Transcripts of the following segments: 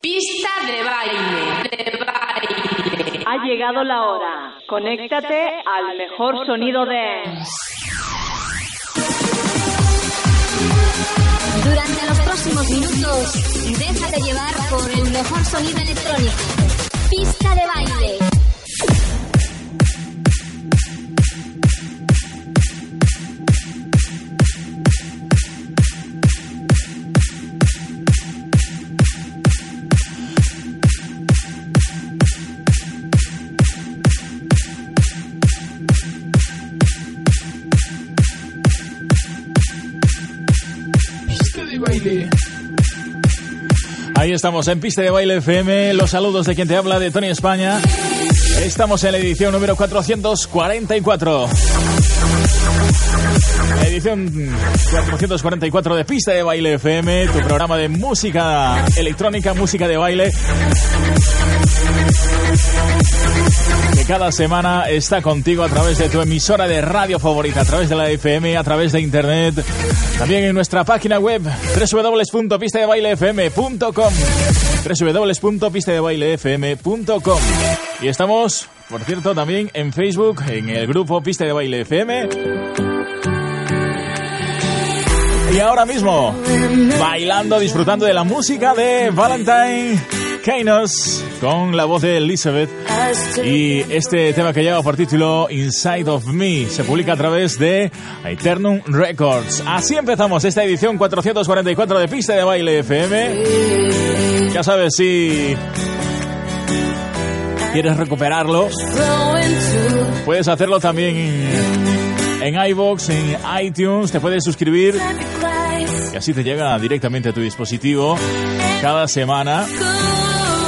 Pista de baile, de baile. Ha llegado la hora. Conéctate al mejor sonido de Durante los próximos minutos, déjate llevar por el mejor sonido electrónico. Pista de baile. Ahí estamos en Pista de Baile FM. Los saludos de quien te habla, de Tony España. Estamos en la edición número 444. Edición 444 de Pista de Baile FM, tu programa de música electrónica, música de baile. Cada semana está contigo a través de tu emisora de radio favorita, a través de la FM, a través de internet, también en nuestra página web www.pistadebailefm.com www.pistadebailefm.com Y estamos, por cierto, también en Facebook, en el grupo Pista de Baile FM. Y ahora mismo, bailando, disfrutando de la música de Valentine Kainos con la voz de Elizabeth y este tema que lleva por título Inside of Me se publica a través de Eternum Records. Así empezamos esta edición 444 de Pista de Baile FM. Ya sabes, si quieres recuperarlo, puedes hacerlo también en iBox, en iTunes, te puedes suscribir y así te llega directamente a tu dispositivo cada semana.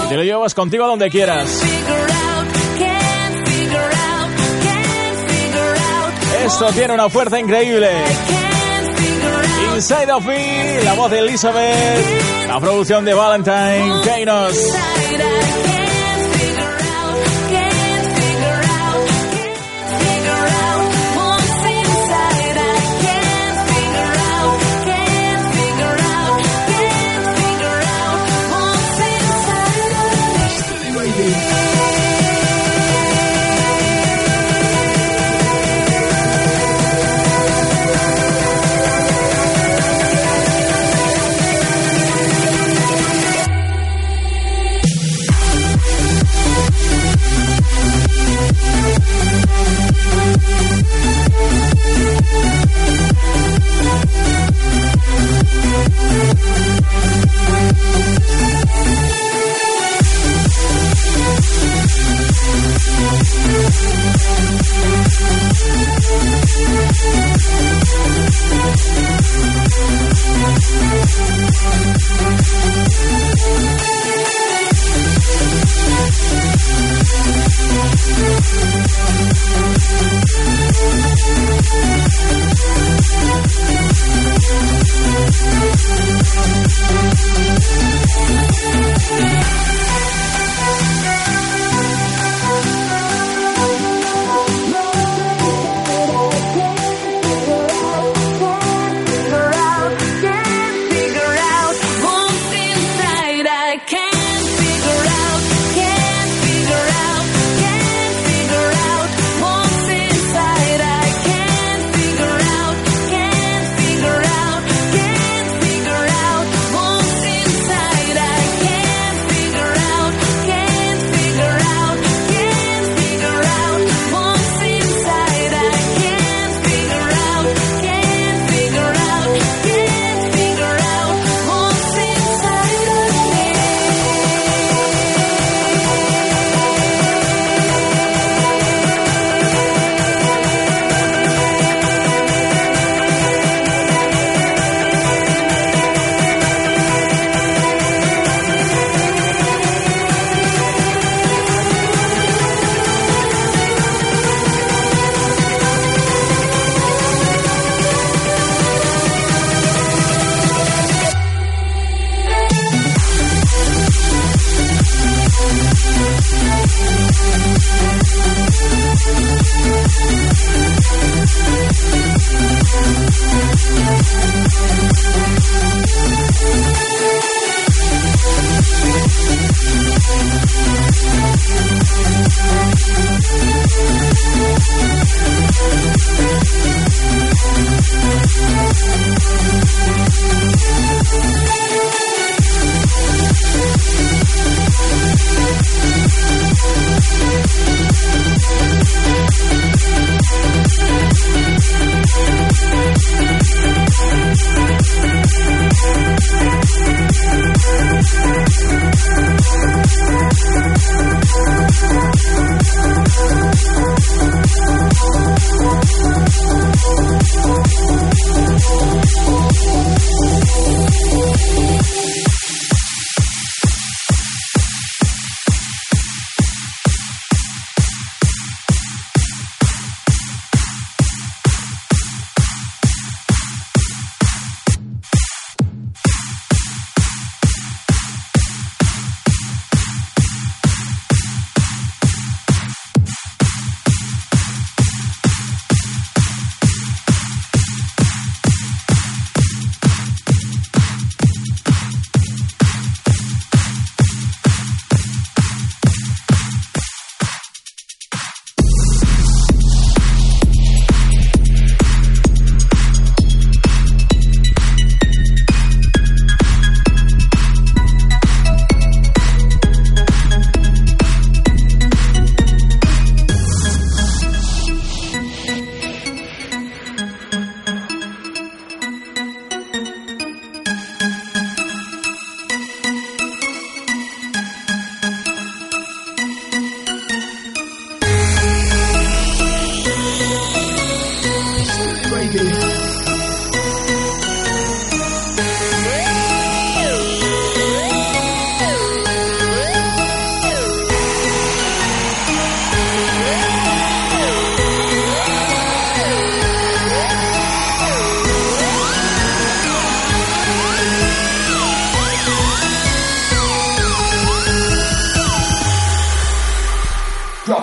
Te lo llevas contigo a donde quieras. Esto tiene una fuerza increíble. Inside of Me, la voz de Elizabeth, la producción de Valentine Kainos. Thank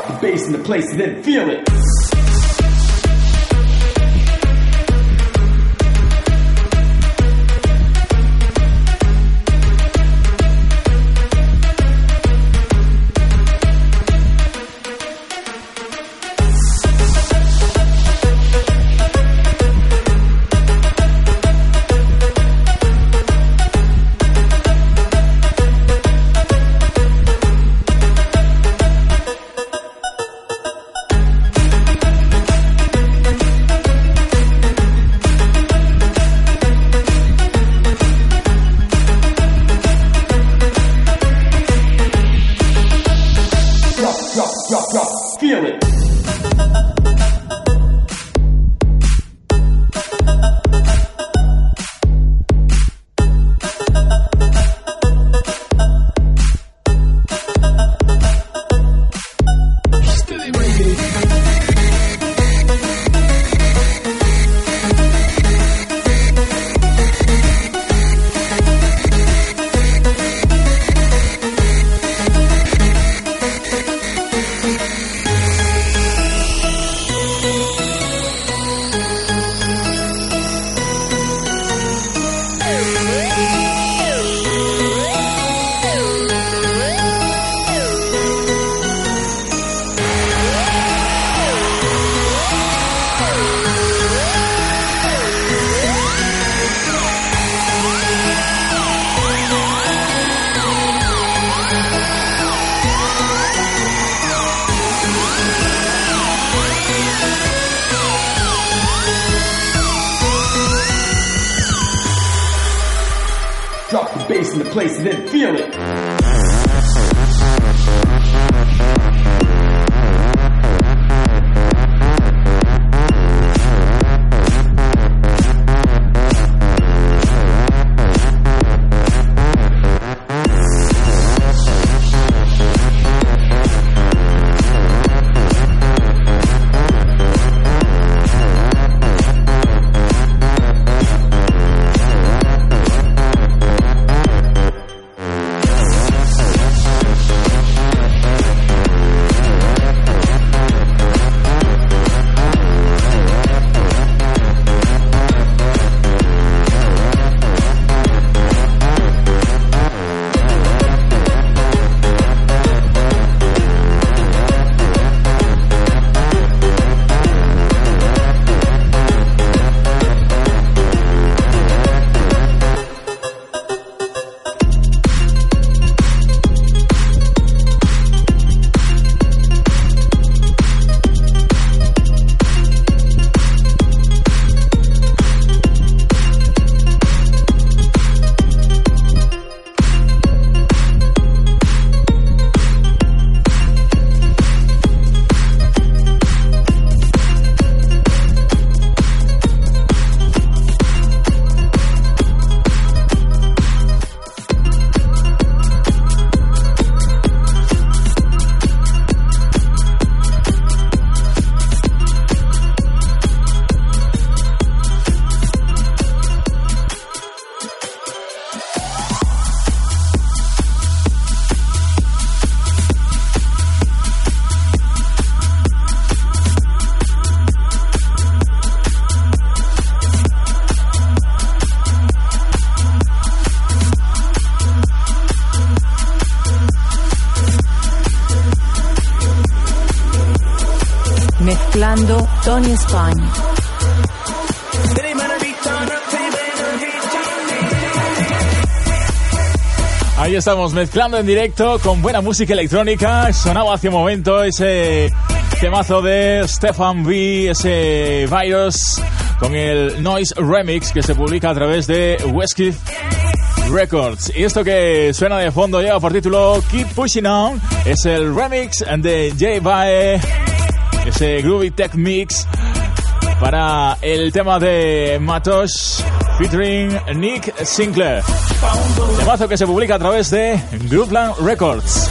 the bass in the place and then feel it. Bass in the place and then feel it. España. Ahí estamos mezclando en directo con buena música electrónica. Sonaba hace un momento ese temazo de Stefan V, ese Virus, con el Noise Remix que se publica a través de Whiskey Records. Y esto que suena de fondo lleva por título Keep Pushing On. Es el remix de J Bae, Groovy Tech Mix para el tema de Matos featuring Nick Sinclair. Temazo que se publica a través de Grooveland Records.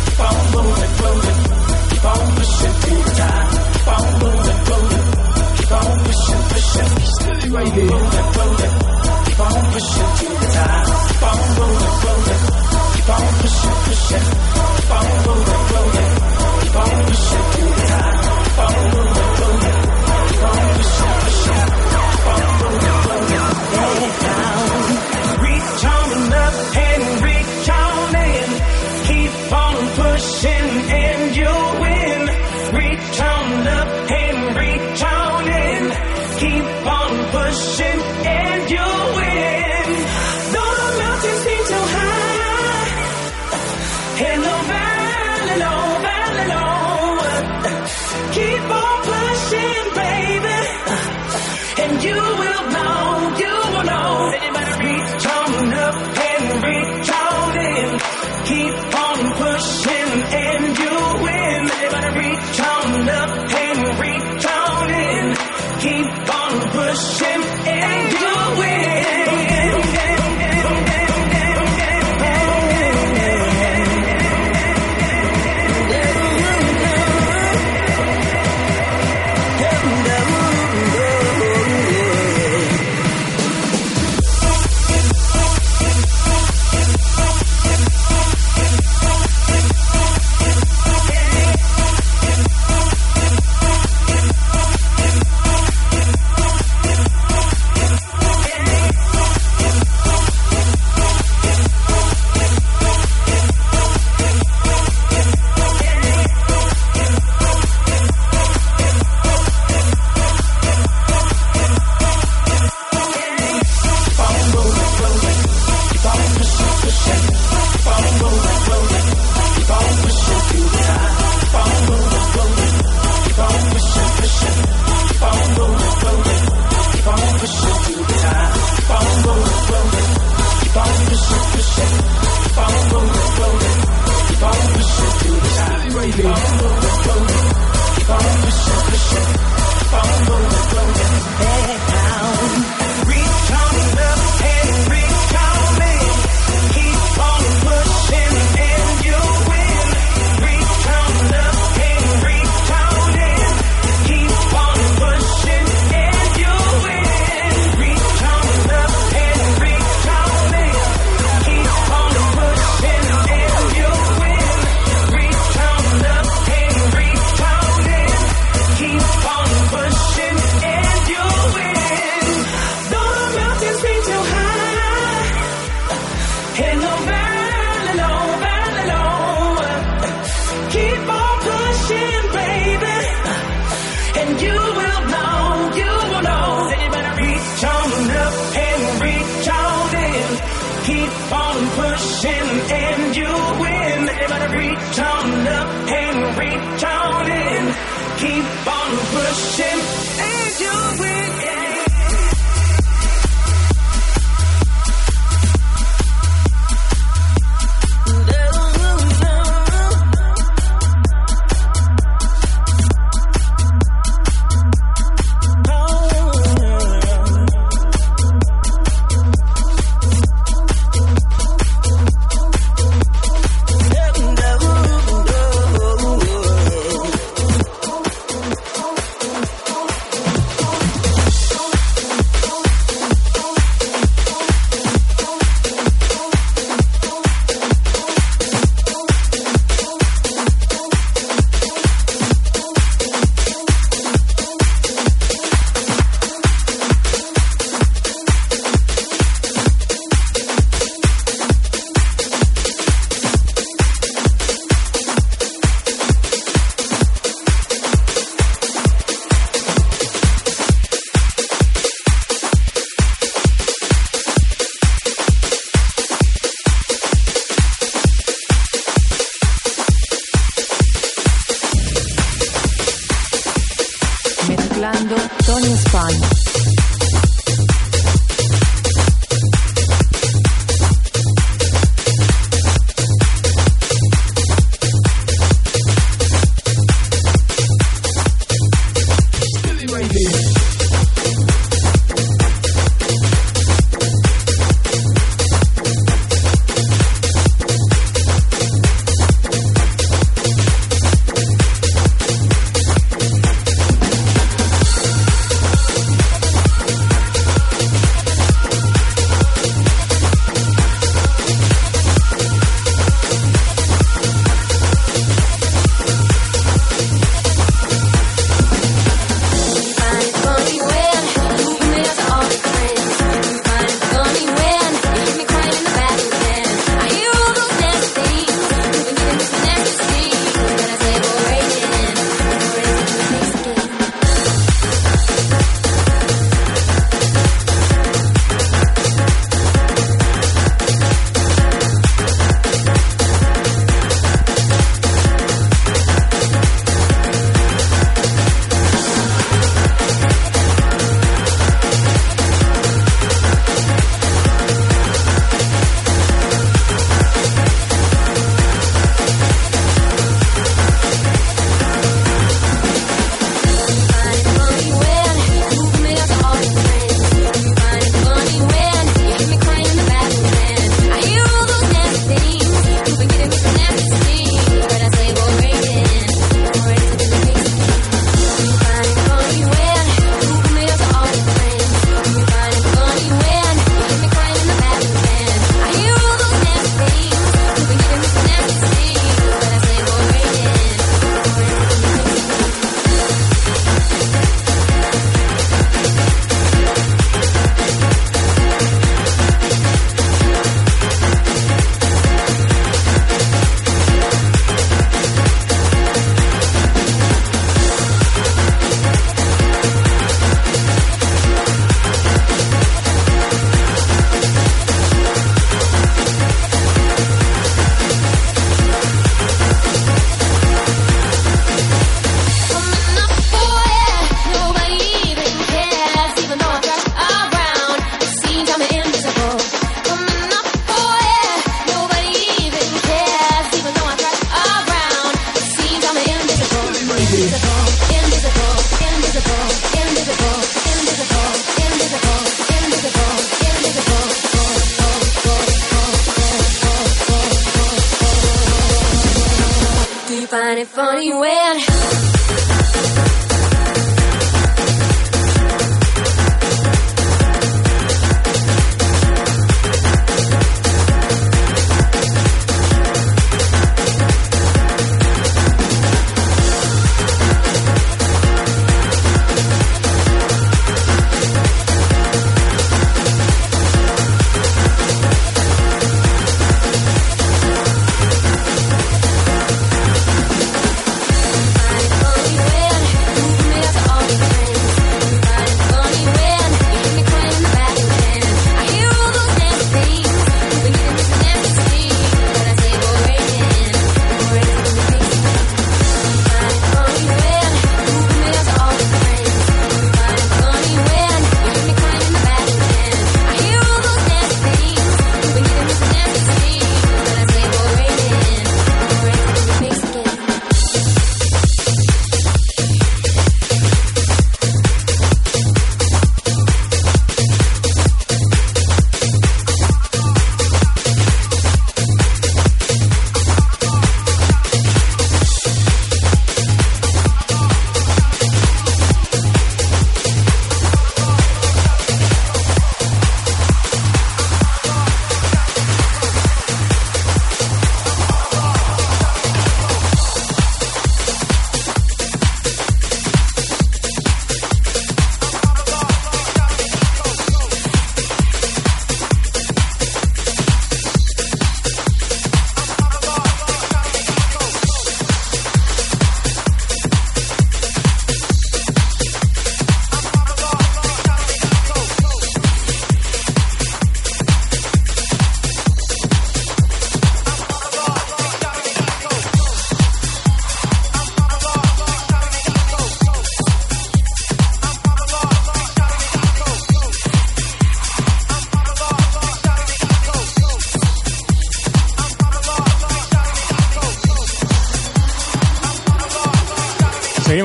Bailando Tony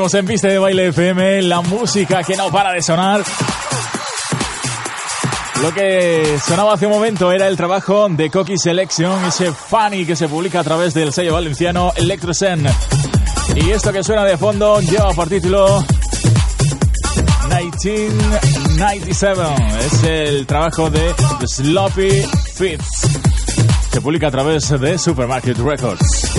Seguimos en Pista de Baile FM, la música que no para de sonar. Lo que sonaba hace un momento era el trabajo de Coqui Selection, ese funny que se publica a través del sello valenciano Electrosen. Y esto que suena de fondo lleva por título 1997. Es el trabajo de Sloppy Fits. Se publica a través de Supermarket Records.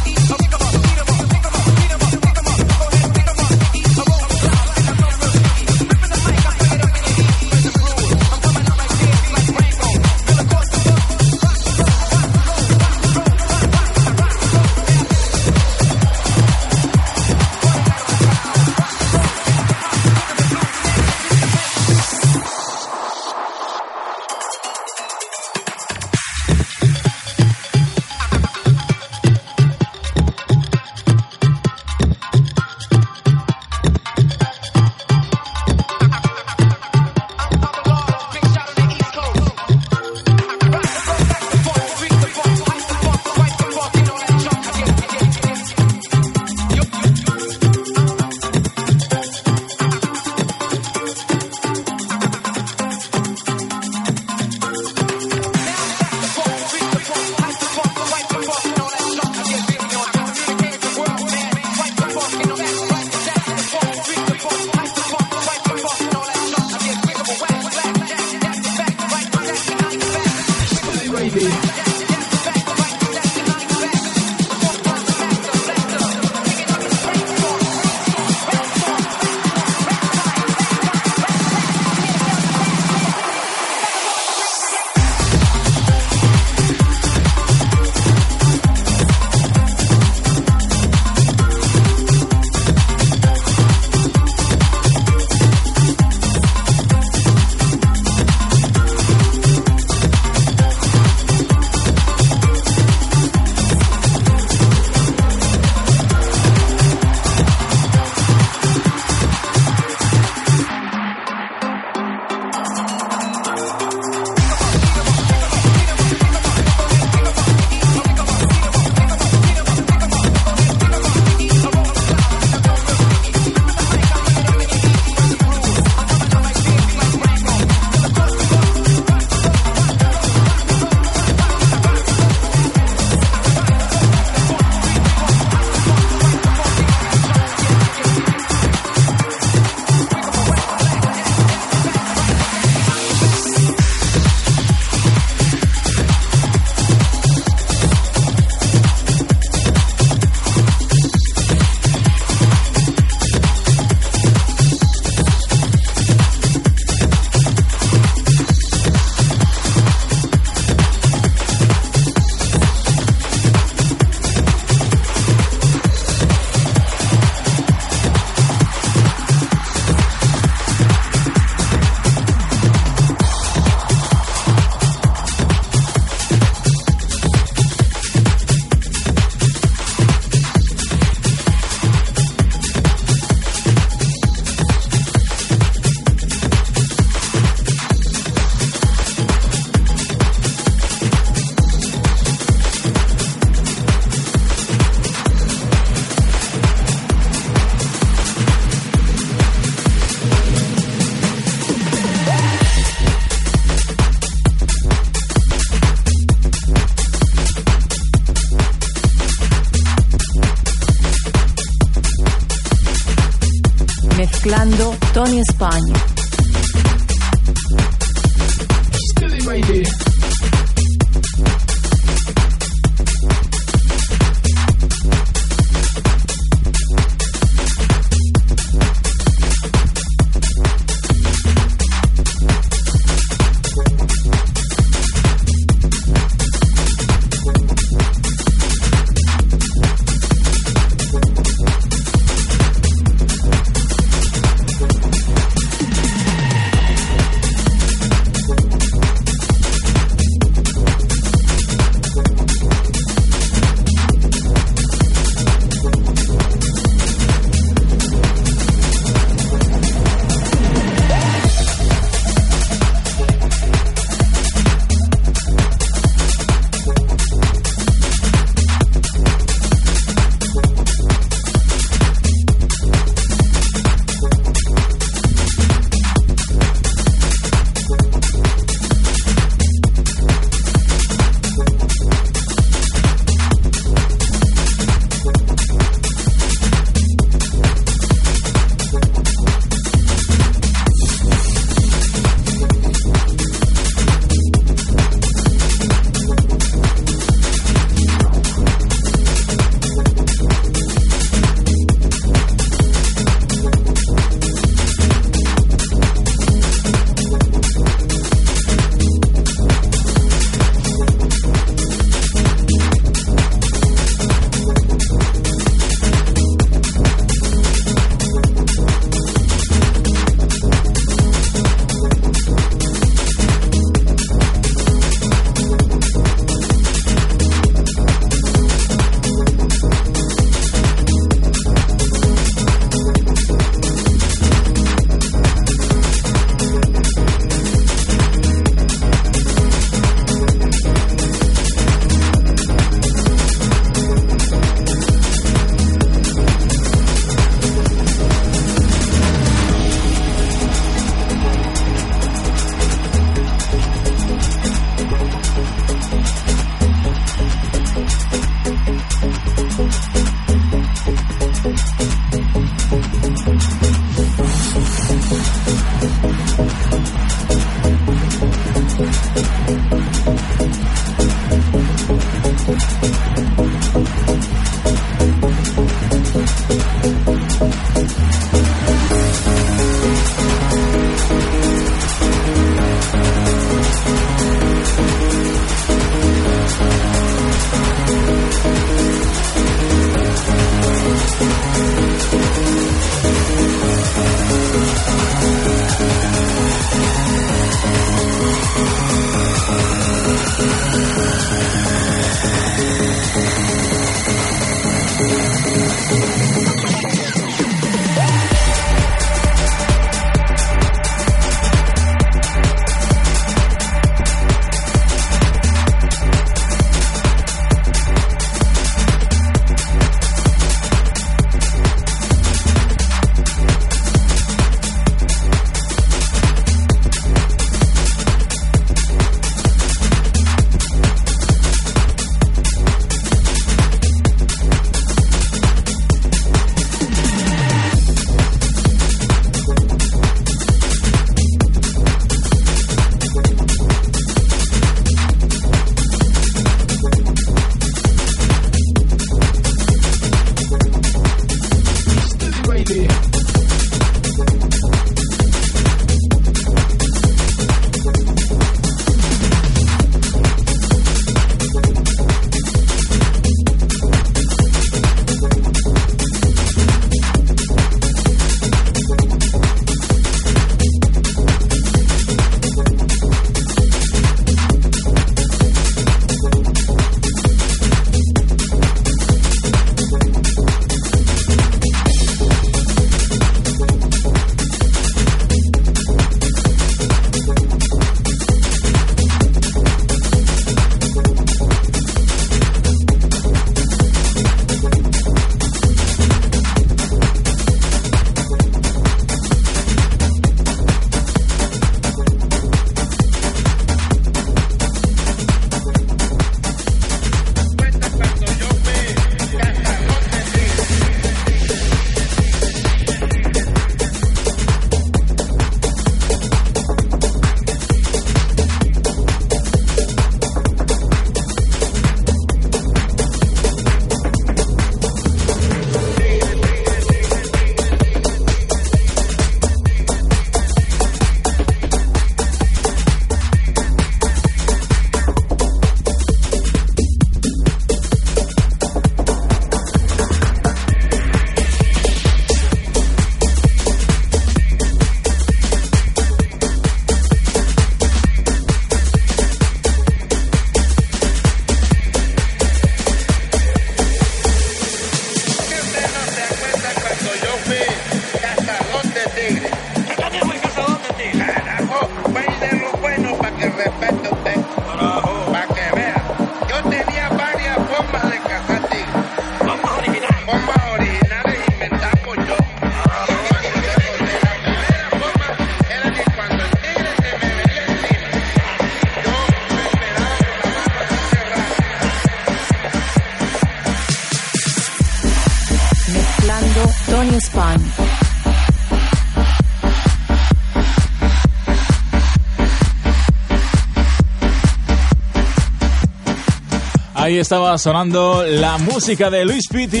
Ahí estaba sonando la música de Luis Pitti,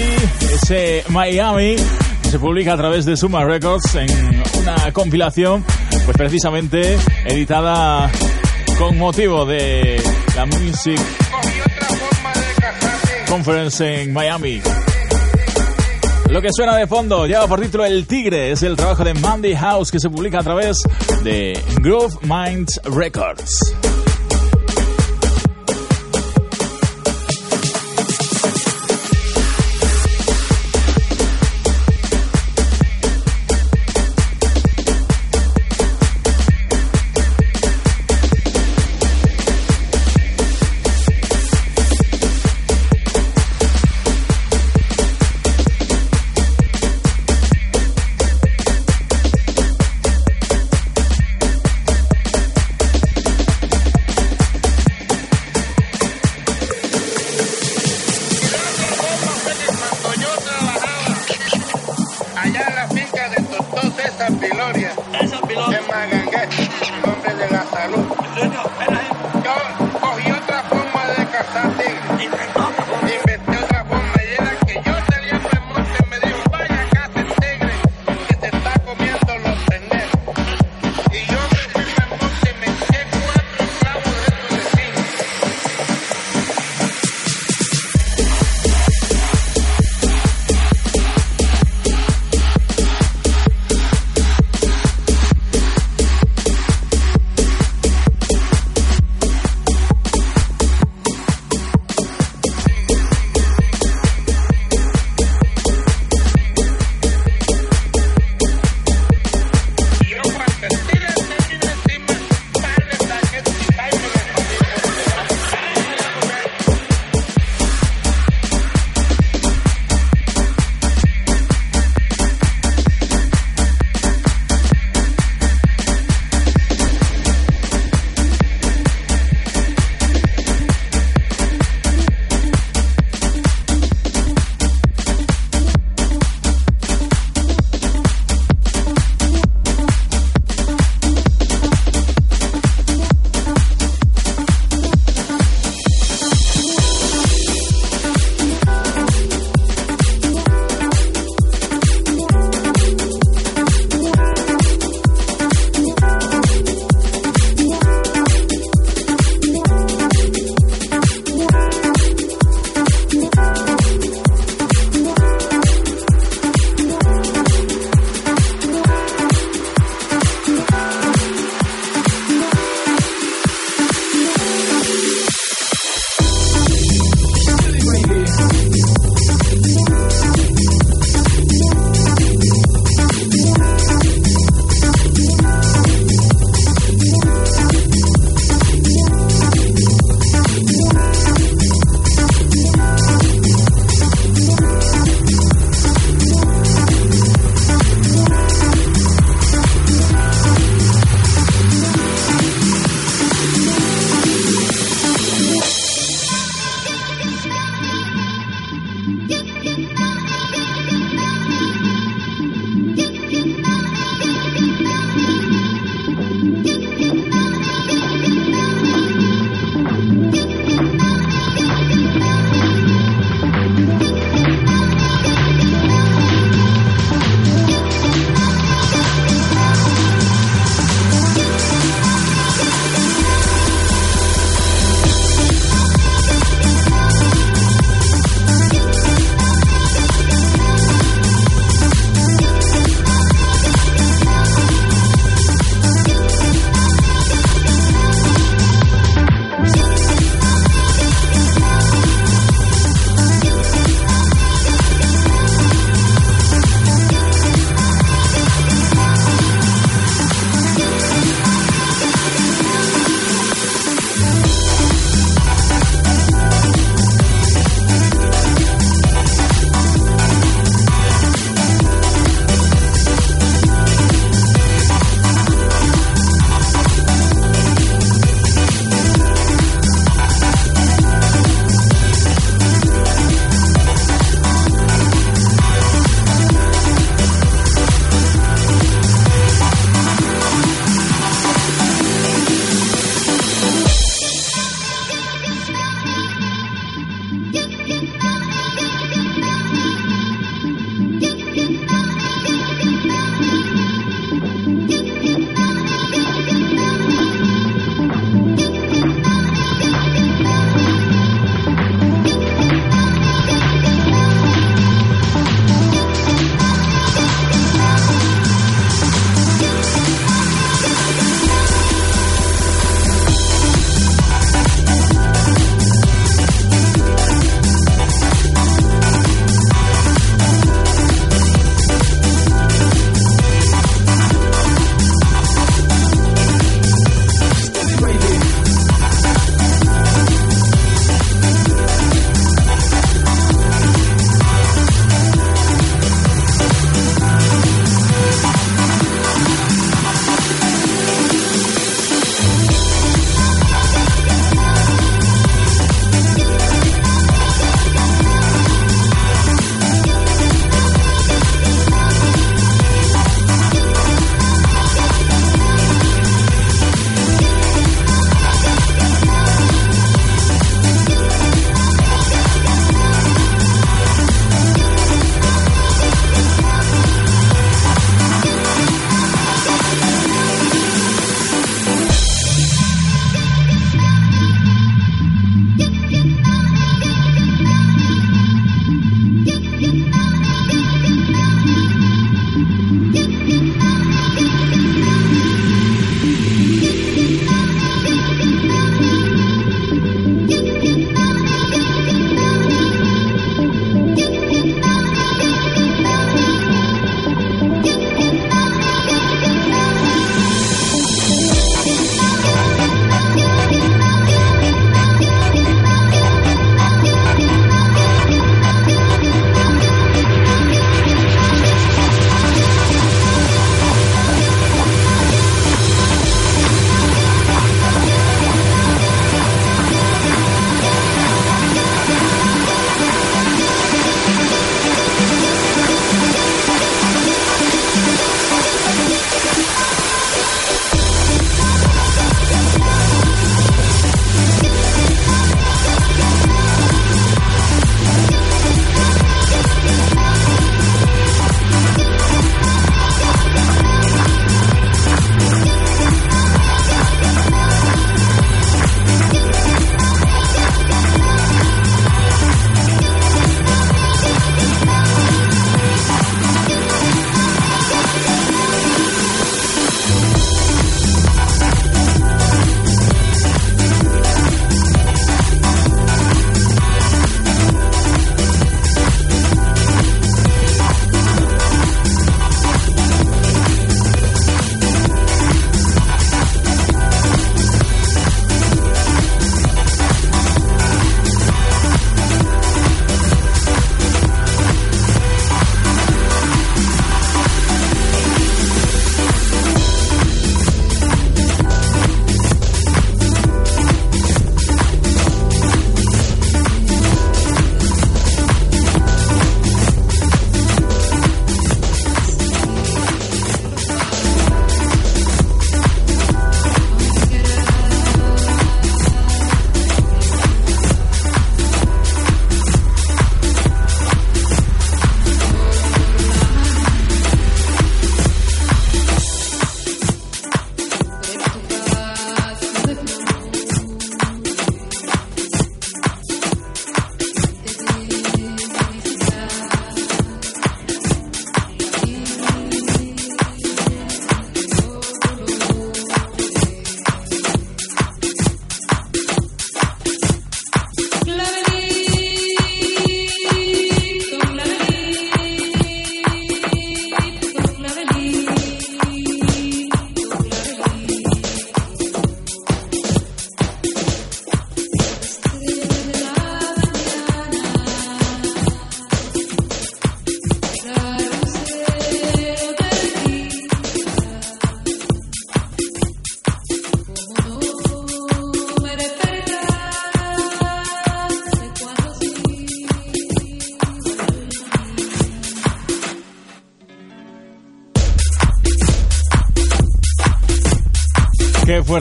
ese Miami, que se publica a través de Suma Records en una compilación, pues precisamente editada con motivo de la Music Conference en Miami. Lo que suena de fondo lleva por título El Tigre, es el trabajo de Mandy House que se publica a través de Groove Minds Records.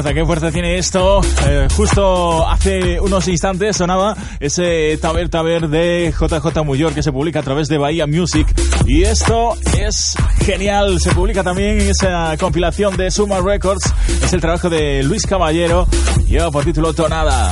Qué fuerza tiene esto. Eh, justo hace unos instantes sonaba ese Taber Taber de JJ Muyor que se publica a través de Bahía Music. Y esto es genial. Se publica también en esa compilación de Suma Records. Es el trabajo de Luis Caballero. Lleva por título Tonada.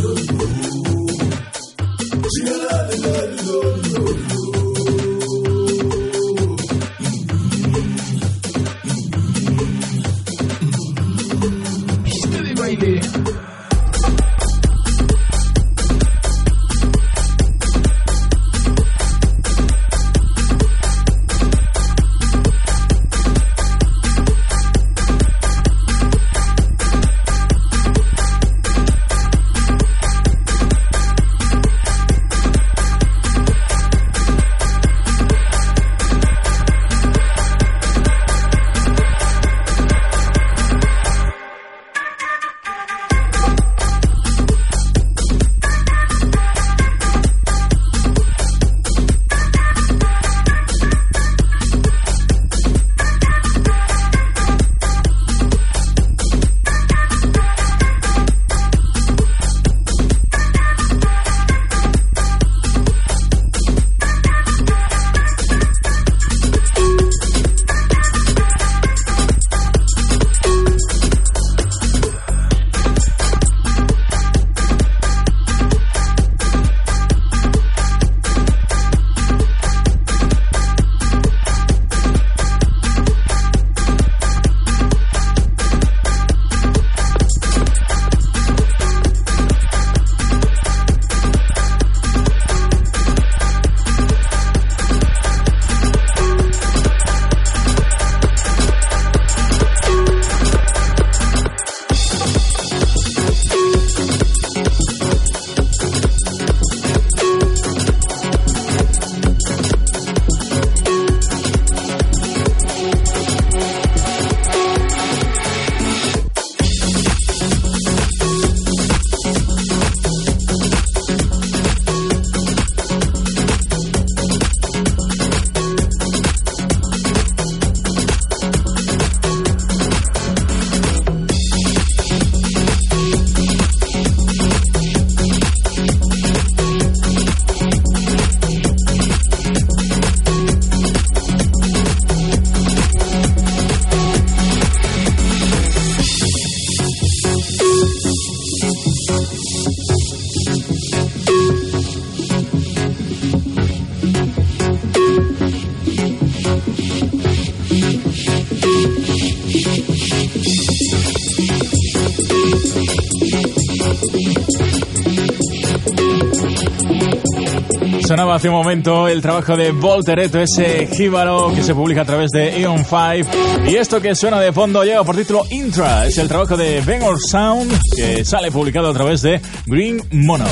Jesús. Hace un momento el trabajo de Voltereto, ese jíbaro que se publica a través de Eon 5. Y esto que suena de fondo lleva por título Intra. Es el trabajo de Bangor Sound que sale publicado a través de Green Mono.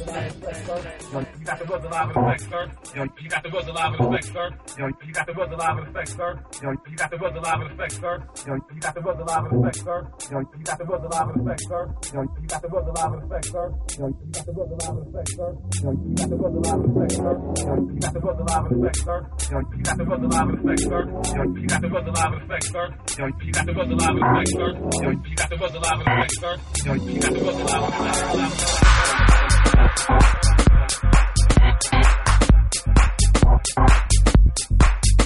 You got the goods alive with effects, sir. You got the goods alive with effects, sir. You got the goods alive with effects, sir. You got the goods alive with effects, sir. You got the goods alive with effects, sir. You got the goods alive with effects, sir. You got the goods alive with effects, sir. You got the goods alive with effects, sir. You got the goods alive with effects, sir. You got the goods alive with effects, sir. You got the goods alive with effects, sir. You got the goods alive with effects, sir. You got the goods alive with effects, sir. You got the goods alive with effects, sir. You got the goods alive with effects, sir. And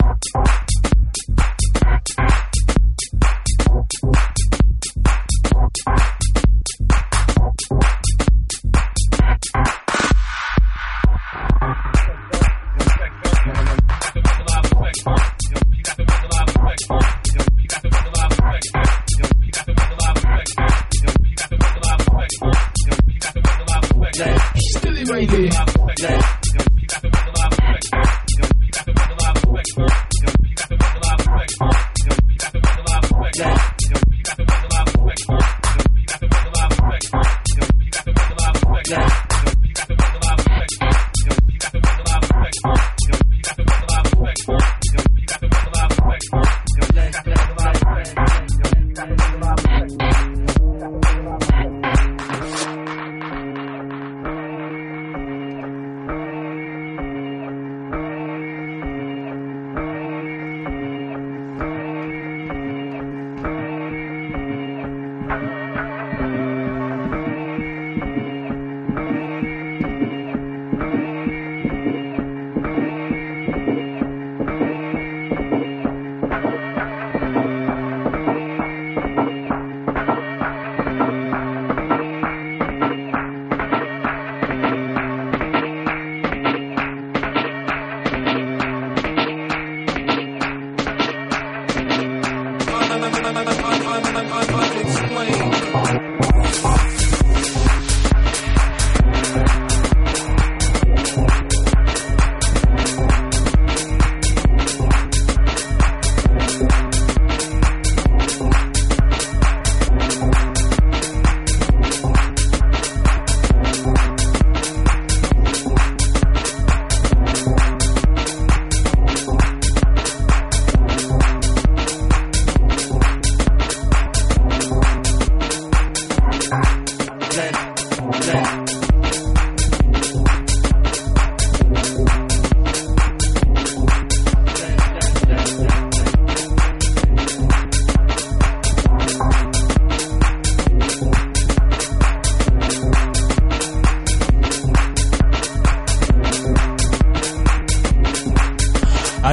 respect,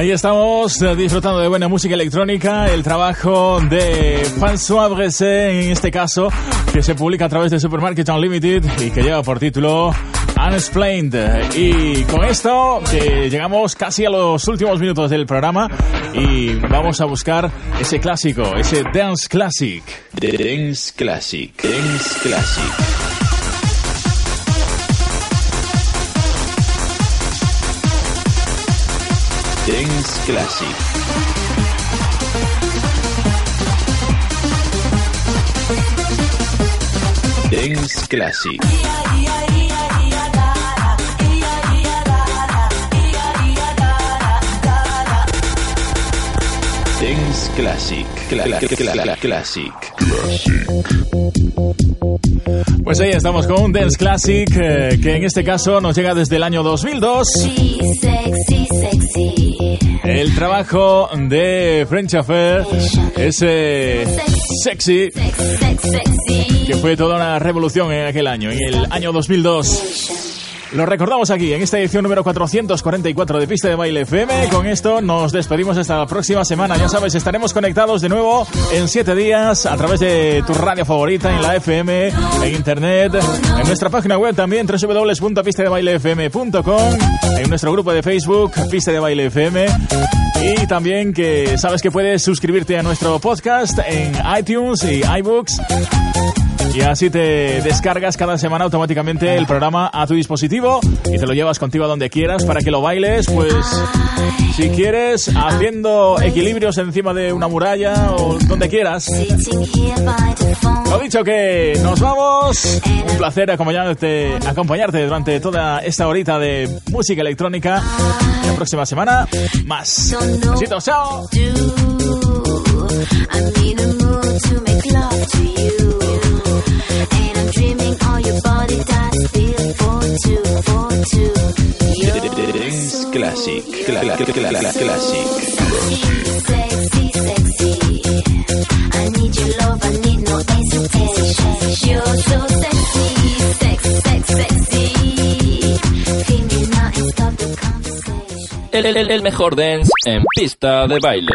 Ahí estamos eh, disfrutando de buena música electrónica, el trabajo de François Bresset, en este caso, que se publica a través de Supermarket Unlimited y que lleva por título Unexplained. Y con esto llegamos casi a los últimos minutos del programa y vamos a buscar ese clásico, ese Dance Classic. Dance Classic, Dance Classic. Dance Classic. Dance Classic. Dance Classic. Classic. Classic. Pues ahí estamos con un Dance Classic eh, que en este caso nos llega desde el año 2002. El trabajo de French Affair, ese sexy, que fue toda una revolución en aquel año, en el año 2002. Lo recordamos aquí en esta edición número 444 de Pista de Baile FM. Con esto nos despedimos hasta la próxima semana. Ya sabes, estaremos conectados de nuevo en siete días a través de tu radio favorita, en la FM, en internet, en nuestra página web también, www.pistadebailefm.com, en nuestro grupo de Facebook, Pista de Baile FM. Y también que sabes que puedes suscribirte a nuestro podcast en iTunes y iBooks y así te descargas cada semana automáticamente el programa a tu dispositivo y te lo llevas contigo a donde quieras para que lo bailes, pues si quieres, haciendo equilibrios encima de una muralla o donde quieras. Lo dicho que nos vamos. Un placer acompañarte, acompañarte durante toda esta horita de música electrónica. La próxima semana, más. Besitos, chao. A mood. Classic. Cla- cla- cla- cla- Classic. Sexy, sexy. I need your love, I need no hesitation. You're so sexy, sex, sex, sexy. Feel me now and stop the conversation. El, el- el mejor dance en pista de baile.